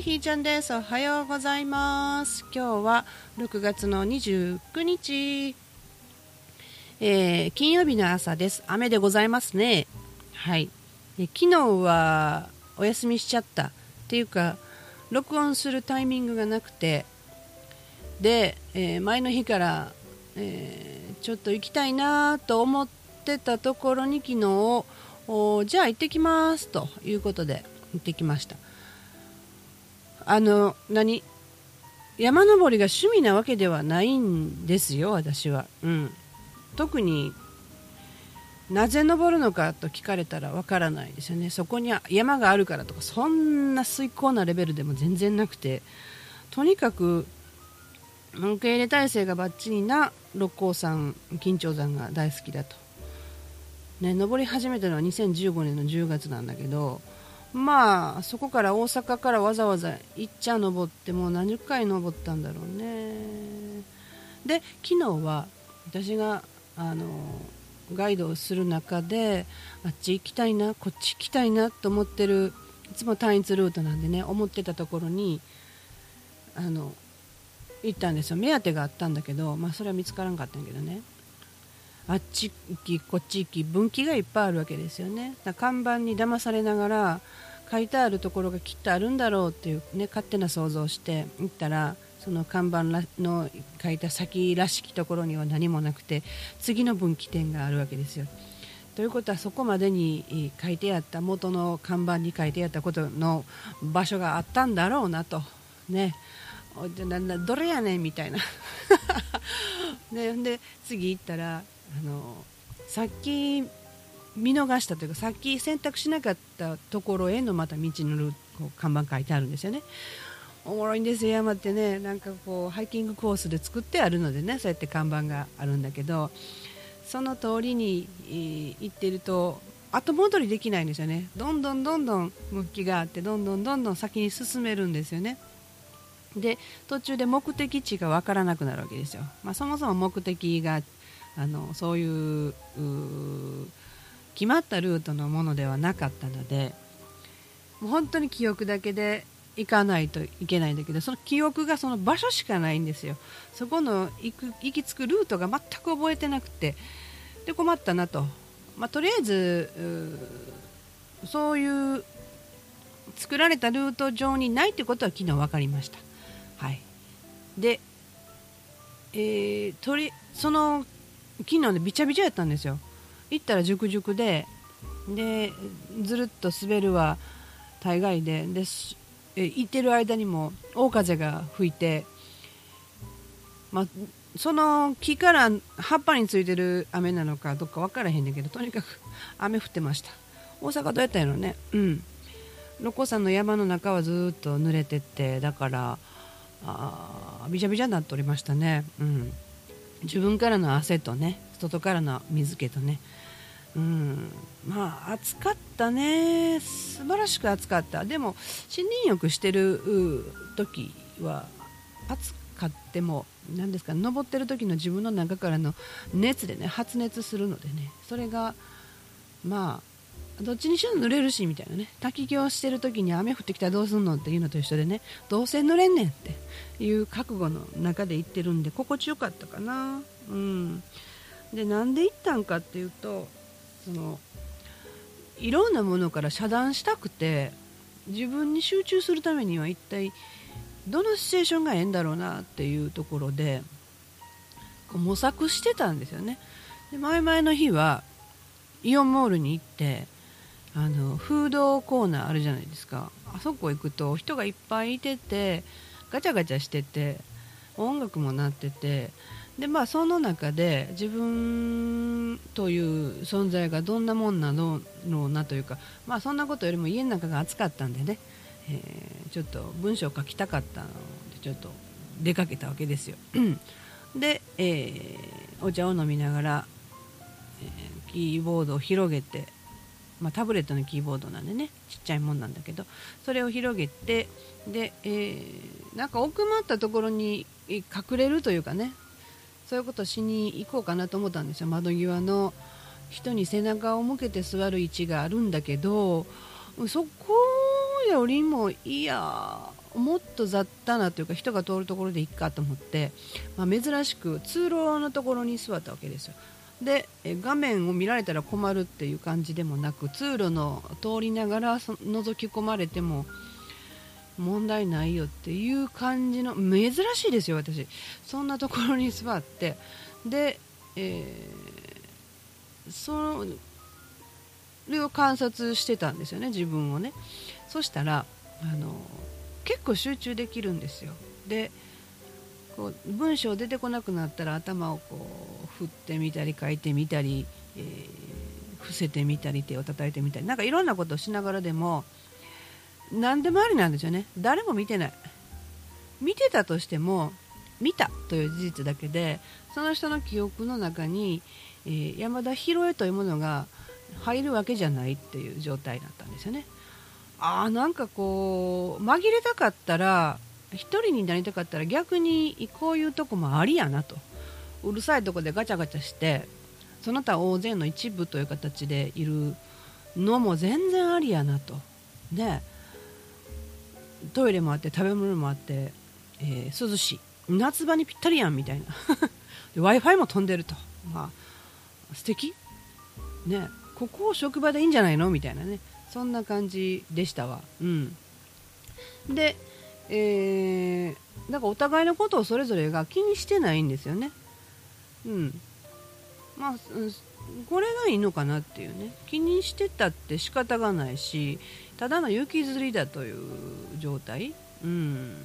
いひーちゃんです。おはようございます。今日は6月の29日、えー、金曜日の朝です。雨でございますね。はい。え昨日はお休みしちゃったっていうか録音するタイミングがなくて。で、えー、前の日から、えー、ちょっと行きたいなと思ってたところに昨日じゃあ行ってきますということで行ってきました。あの何？山登りが趣味なわけではないんですよ私は、うん、特になぜ登るのかと聞かれたらわからないですよね。そこに山があるからとかそんな遂行なレベルでも全然なくて。とにかく受け入れ体制がばっちりな六甲山緊張山が大好きだと、ね、登り始めたのは2015年の10月なんだけどまあそこから大阪からわざわざ行っちゃ登ってもう何十回登ったんだろうね。で昨日は私があのガイドをする中であっち行きたいなこっち行きたいなと思ってるいつも単一ルートなんでね思ってたところにあの行ったんですよ。目当てがあったんだけど、まあ、それは見つからんかったんやけどね。あっち行きこっち行き分岐がいっぱいあるわけですよね。だ看板に騙されながら書いてあるところがきっとあるんだろうっていう、ね、勝手な想像をして行ったらその看板の書いた先らしきところには何もなくて次の分岐点があるわけですよ。ということはそこまでに書いてあった元の看板に書いてあったことの場所があったんだろうなと。ね。どれやねんみたいな。でで次行ったらあのさっき見逃したというかさっき選択しなかったところへのまた道の看板書いてあるんですよね。おもろいんですよ山ってね。なんかこうハイキングコースで作ってあるのでねそうやって看板があるんだけどその通りに行ってると後戻りできないんですよね。どんどんどんどん向きがあってどんどんどんどん先に進めるんですよね。で途中で目的地が分からなくなるわけですよ、まあ、そもそも目的があのそういう決まったルートのものではなかったのでもう本当に記憶だけで行かないといけないんだけどその記憶がその場所しかないんですよ。そこの行く行き着くルートが全く覚えてなくてで困ったなと、まあ、とりあえずそういう作られたルート上にないということは昨日分かりました。はい。で、えー、とりその昨日でびちゃびちゃやったんですよ。行ったら熟々ででずるっと滑るは大概で。で行ってる間にも大風が吹いて、ま、その木から葉っぱについてる雨なのかどっか分からへんねんけどとにかく雨降ってました。大阪どうやったんやろね。うん。六甲山の山の中はずっと濡れてってだからあびちゃびちゃになっておりましたね。うん。自分からの汗とね外からの水気とね。うん。まあ暑かったね。素晴らしく暑かった。でも森林浴してる時は暑かっても何ですか登ってる時の自分の中からの熱でね発熱するのでね。それがまあどっちにしろ濡れるしみたいなね。滝行してる時に雨降ってきたらどうすんのっていうのと一緒でね。どうせ濡れんねんって。いう覚悟の中で行ってるんで心地よかったかな。うん。でなんで行ったんかっていうとそのいろんなものから遮断したくて自分に集中するためには一体どのシチュエーションがええんだろうなっていうところで模索してたんですよね。で前々の日はイオンモールに行ってあのフードコーナーあるじゃないですか。あそこ行くと人がいっぱいいててガチャガチャしてて音楽も鳴っててでまあその中で自分という存在がどんなもんなのろうなというかまあそんなことよりも家の中が暑かったんでね、えー、ちょっと文章を書きたかったのでちょっと出かけたわけですよ。で、えー、お茶を飲みながら、えー、キーボードを広げてまあ、タブレットのキーボードなんでねちっちゃいもんなんだけどそれを広げてで、えー、なんか奥まったところに隠れるというかねそういうことしに行こうかなと思ったんですよ。窓際の人に背中を向けて座る位置があるんだけどそこよりもいやもっと雑多なというか人が通るところでいっかと思って、まあ、珍しく通路のところに座ったわけですよ。で画面を見られたら困るっていう感じでもなく通路の通りながら覗き込まれても問題ないよっていう感じの珍しいですよ私。そんなところに座って。で、えー、それを観察してたんですよね自分をね。そしたらあの結構集中できるんですよ。でこう文章出てこなくなったら頭をこう振ってみたり書いてみたり、えー、伏せてみたり手を叩いてみたりなんかいろんなことをしながらでも何でもありなんですよね。誰も見てない。見てたとしても見たという事実だけでその人の記憶の中に、えー、山田博恵というものが入るわけじゃないっていう状態だったんですよね。ああなんかこう紛れたかったら1人になりたかったら逆にこういうとこもありやなと。うるさいとこでガチャガチャしてその他大勢の一部という形でいるのも全然ありやなと。ね。トイレもあって食べ物もあって、えー、涼しい。夏場にぴったりやんみたいな。w i f i も飛んでると、まあ、素敵。ね。ここを職場でいいんじゃないのみたいなね。そんな感じでしたわ。うん、で、えー、だからお互いのことをそれぞれが気にしてないんですよね。うん。まあ、これがいいのかなっていうね気にしてたって仕方がないしただの雪吊りだという状態、うん、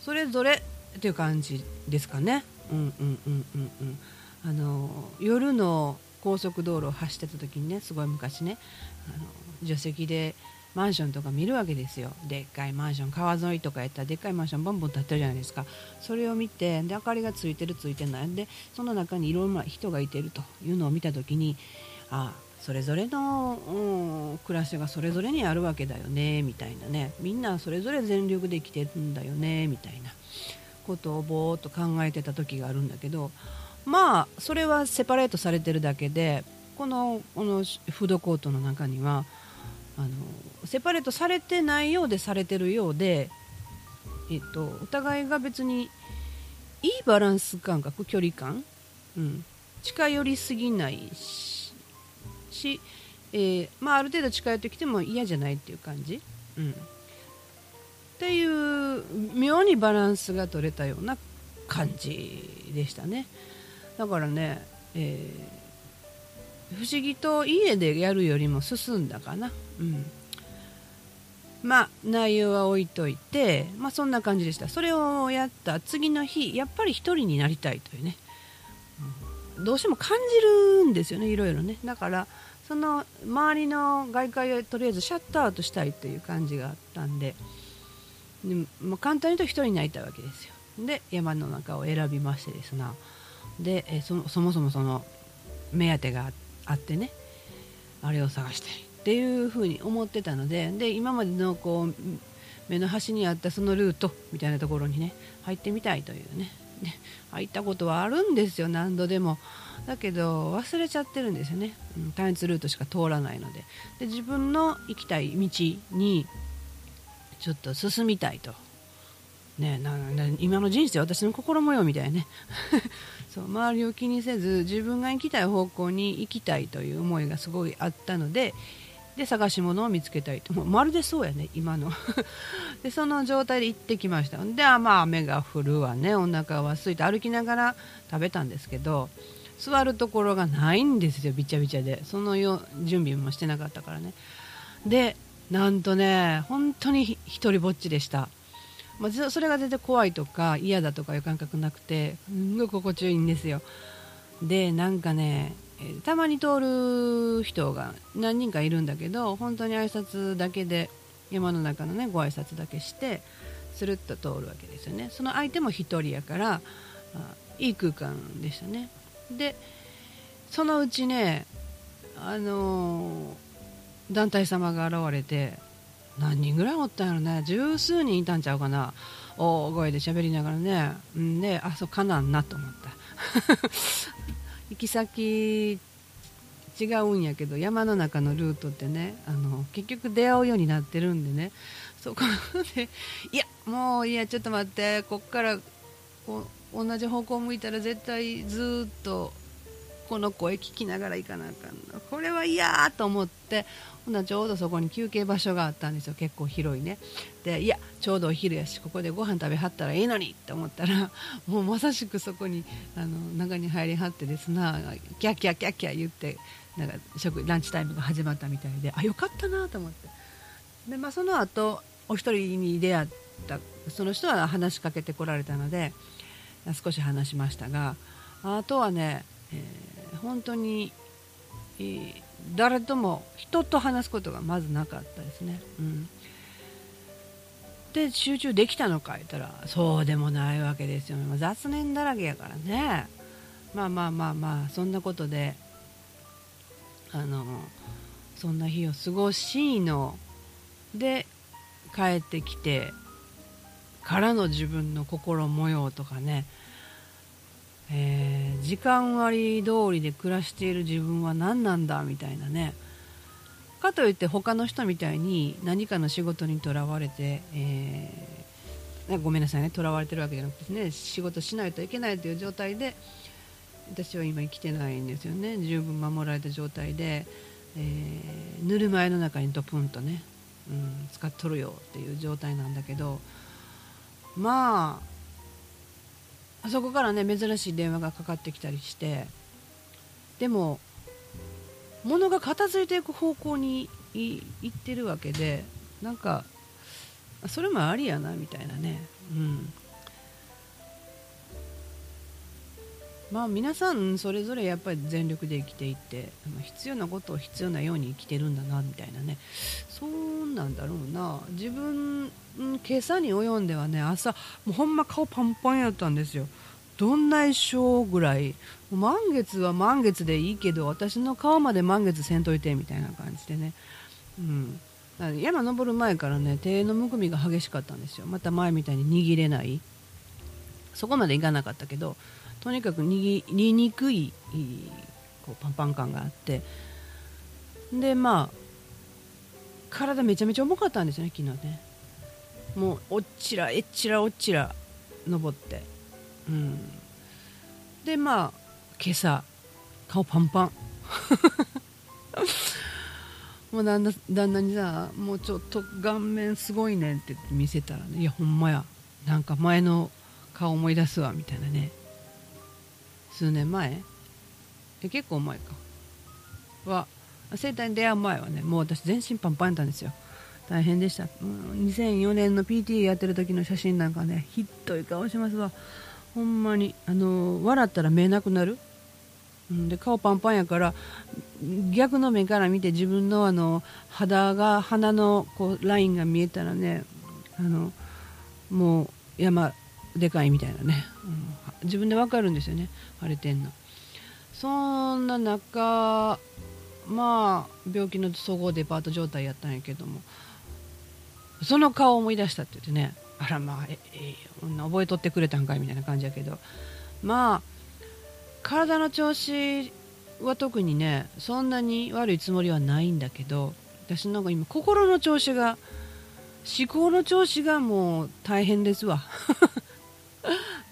それぞれっていう感じですかね。うんうんうんうんうんあの夜の高速道路を走ってた時にねすごい昔ねあの助手席でマンションとか見るわけですよ。でっかいマンション川沿いとかやったらでっかいマンションボンボン建ってるじゃないですか。それを見てで明かりがついてるついてない。でその中にいろんな人がいてるというのを見た時にああそれぞれの、うん、暮らしがそれぞれにあるわけだよねみたいなね。みんなそれぞれ全力で生きてるんだよねみたいな。ことをぼーっと考えてた時があるんだけどまあそれはセパレートされてるだけでこのこのフードコートの中にはあのセパレートされてないようでされてるようで、えっと、お互いが別にいいバランス感覚距離感、うん、近寄りすぎないし、えー、まあ、ある程度近寄ってきても嫌じゃないっていう感じ、うん、っていう妙にバランスが取れたような感じでしたね。だからね、えー不思議と家でやるよりも進んだかな。うん。まあ、内容は置いといて、まあ、そんな感じでした。それをやった次の日やっぱり1人になりたいというね、うん、どうしても感じるんですよねいろいろね。だからその周りの外界をとりあえずシャットアウトしたいという感じがあったんで。で、まあ、簡単に言うと1人になりたいわけですよ。で山の中を選びましてですな。でそそもそもその目当てがあってあってね。あれを探したいっていうふうに思ってたのでで今までのこう目の端にあったそのルートみたいなところにね入ってみたいというね。ね入ったことはあるんですよ何度でも。だけど忘れちゃってるんですよね、うん、単一ルートしか通らないので。で自分の行きたい道にちょっと進みたいと。ね、な今の人生私の心模様みたいね。そう周りを気にせず自分が行きたい方向に行きたいという思いがすごいあったのでで探し物を見つけたいと。もうまるでそうやね今の。でその状態で行ってきました。でまあ雨が降るわね。お腹は空いて歩きながら食べたんですけど座るところがないんですよびちゃびちゃで。そのよ準備もしてなかったからね。でなんとね本当に一人ぼっちでした。まあ、それが全然怖いとか嫌だとかいう感覚なくてすんごい心地よいんですよ。でなんかねたまに通る人が何人かいるんだけど本当に挨拶だけで山の中のねご挨拶だけしてスルッと通るわけですよね。その相手も1人やからいい空間でしたね。でそのうちねあのー、団体様が現れて何人ぐらいおったんやろね。十数人いたんちゃうかな。大声で喋りながらね。んであそうかなんなと思った。行き先違うんやけど山の中のルートってねあの結局出会うようになってるんでね。そこでいやもういやちょっと待って。こっからこう同じ方向向いたら絶対ずっとこの声聞きながら行かなあかんなこれは嫌と思ってほなちょうどそこに休憩場所があったんですよ。結構広いね。でいやちょうどお昼やしここでご飯食べはったらいいのにって思ったら もうまさしくそこにあの中に入りはってですなキャッキャキャキャ言ってなんか食ランチタイムが始まったみたいであよかったなと思って。で、まあ、その後お一人に出会ったその人は話しかけてこられたので少し話しましたがあとはね、えー、本当に、えー、誰とも人と話すことがまずなかったですね。うん。で集中できたのか言ったらそうでもないわけですよ、ま雑念だらけやからね。まあまあまあまあそんなことであのそんな日を過ごしの。で帰ってきてからの自分の心模様とかね、えー、時間割通りで暮らしている自分は何なんだみたいなね。かといって他の人みたいに何かの仕事にとらわれて、えー、ごめんなさいね。とらわれてるわけじゃなくてね仕事しないといけないという状態で私は今生きてないんですよね。十分守られた状態で、えー、ぬるま湯の中にドプンとね、うん、使っとるよっていう状態なんだけど。まああそこからね珍しい電話がかかってきたりしてでも物が片付いていく方向に行ってるわけでなんかそれもありやなみたいなね、うん、まあ皆さんそれぞれやっぱり全力で生きていって必要なことを必要なように生きてるんだなみたいなね。そうなんだろうな。自分今朝に及んではね朝もうほんま顔パンパンやったんですよ。どんな衣装ぐらい満月は満月でいいけど私の顔まで満月せんといてみたいな感じでね、うん、山登る前からね手のむくみが激しかったんですよ。また前みたいに握れない。そこまでいかなかったけどとにかく握りにくいこうパンパン感があって。でまあ体めちゃめちゃ重かったんですよね昨日ね。もうおっちらえっちらおっちら登って。うん、でまあ今朝顔パンパン。もう旦那旦那にさもうちょっと顔面すごいねって見せたらねいやほんまや。なんか前の顔思い出すわみたいなね。数年前？え結構前か。は生体に出会う前はねもう私全身パンパンやったんですよ。大変でした、うん、2004年の PTA やってる時の写真なんかねひどい顔しますわ。ほんまにあの笑ったら目なくなる、うん、で顔パンパンやから逆の目から見て自分のあの肌が鼻のこうラインが見えたらねあのもう山でかいみたいなね、うん、自分で分かるんですよね。腫れてんの。そんな中まあ病気の総合デパート状態やったんやけどもその顔を思い出したって言ってね。あらまあええ女覚えとってくれたんかいみたいな感じやけど。まあ体の調子は特にねそんなに悪いつもりはないんだけど私なんか今心の調子が思考の調子がもう大変ですわ。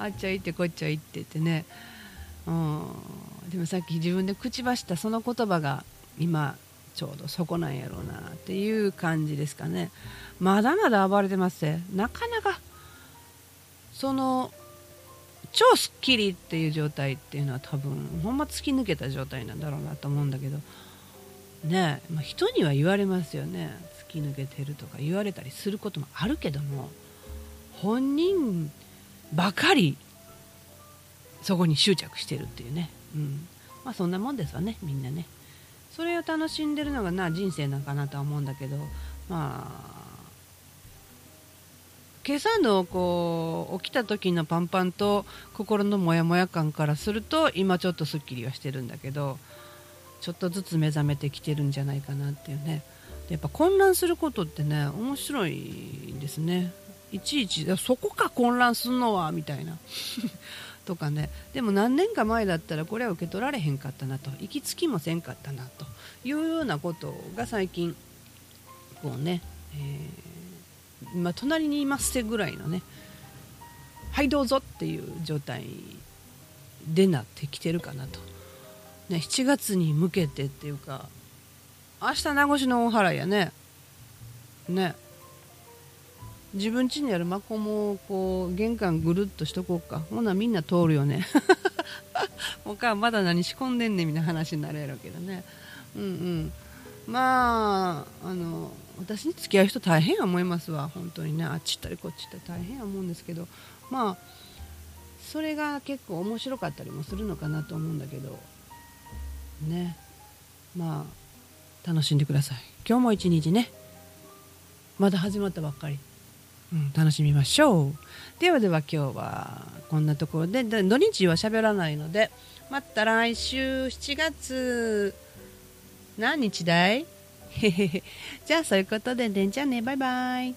あっちゃいってこっちゃいってってね。うん。でもさっき自分で口走ったその言葉が今ちょうどそこなんやろうなっていう感じですかね。まだまだ暴れてますなかなかその超スッキリっていう状態っていうのは多分ほんま突き抜けた状態なんだろうなと思うんだけど。ねまあ、人には言われますよね。突き抜けてるとか言われたりすることもあるけども本人ばかりそこに執着してるっていうね、うん。まあ、そんなもんですわねみんなね。それを楽しんでるのがな人生なんかなとは思うんだけどまあ今朝のこう起きた時のパンパンと心のモヤモヤ感からすると今ちょっとすっきりはしてるんだけどちょっとずつ目覚めてきてるんじゃないかなっていうね。やっぱ混乱することってね面白いですね。いちいちそこか混乱するのはみたいな。とかね。でも何年か前だったらこれは受け取られへんかったなと。行き着きもせんかったなと。いうようなことが最近こうね、えー、ま、隣にいますってぐらいのねはいどうぞっていう状態でなってきてるかなと、ね、7月に向けてっていうか明日名越の大払いやね。ね。自分家にあるマコもこう玄関ぐるっとしとこうか。ほなみんな通るよね。もうかまだ何仕込んでんねんみたいな話になるやろうけどね。うんうん。まああの私に付き合う人大変や思いますわ。本当にね。あっち行ったりこっち行ったり大変や思うんですけど。まあそれが結構面白かったりもするのかなと思うんだけど。ね。まあ楽しんでください。今日も一日ね。まだ始まったばっかり。楽しみましょう。ではでは今日はこんなところで土日は喋らないのでまた来週7月何日だい？じゃあそういうことででんちゃんね。バイバイ。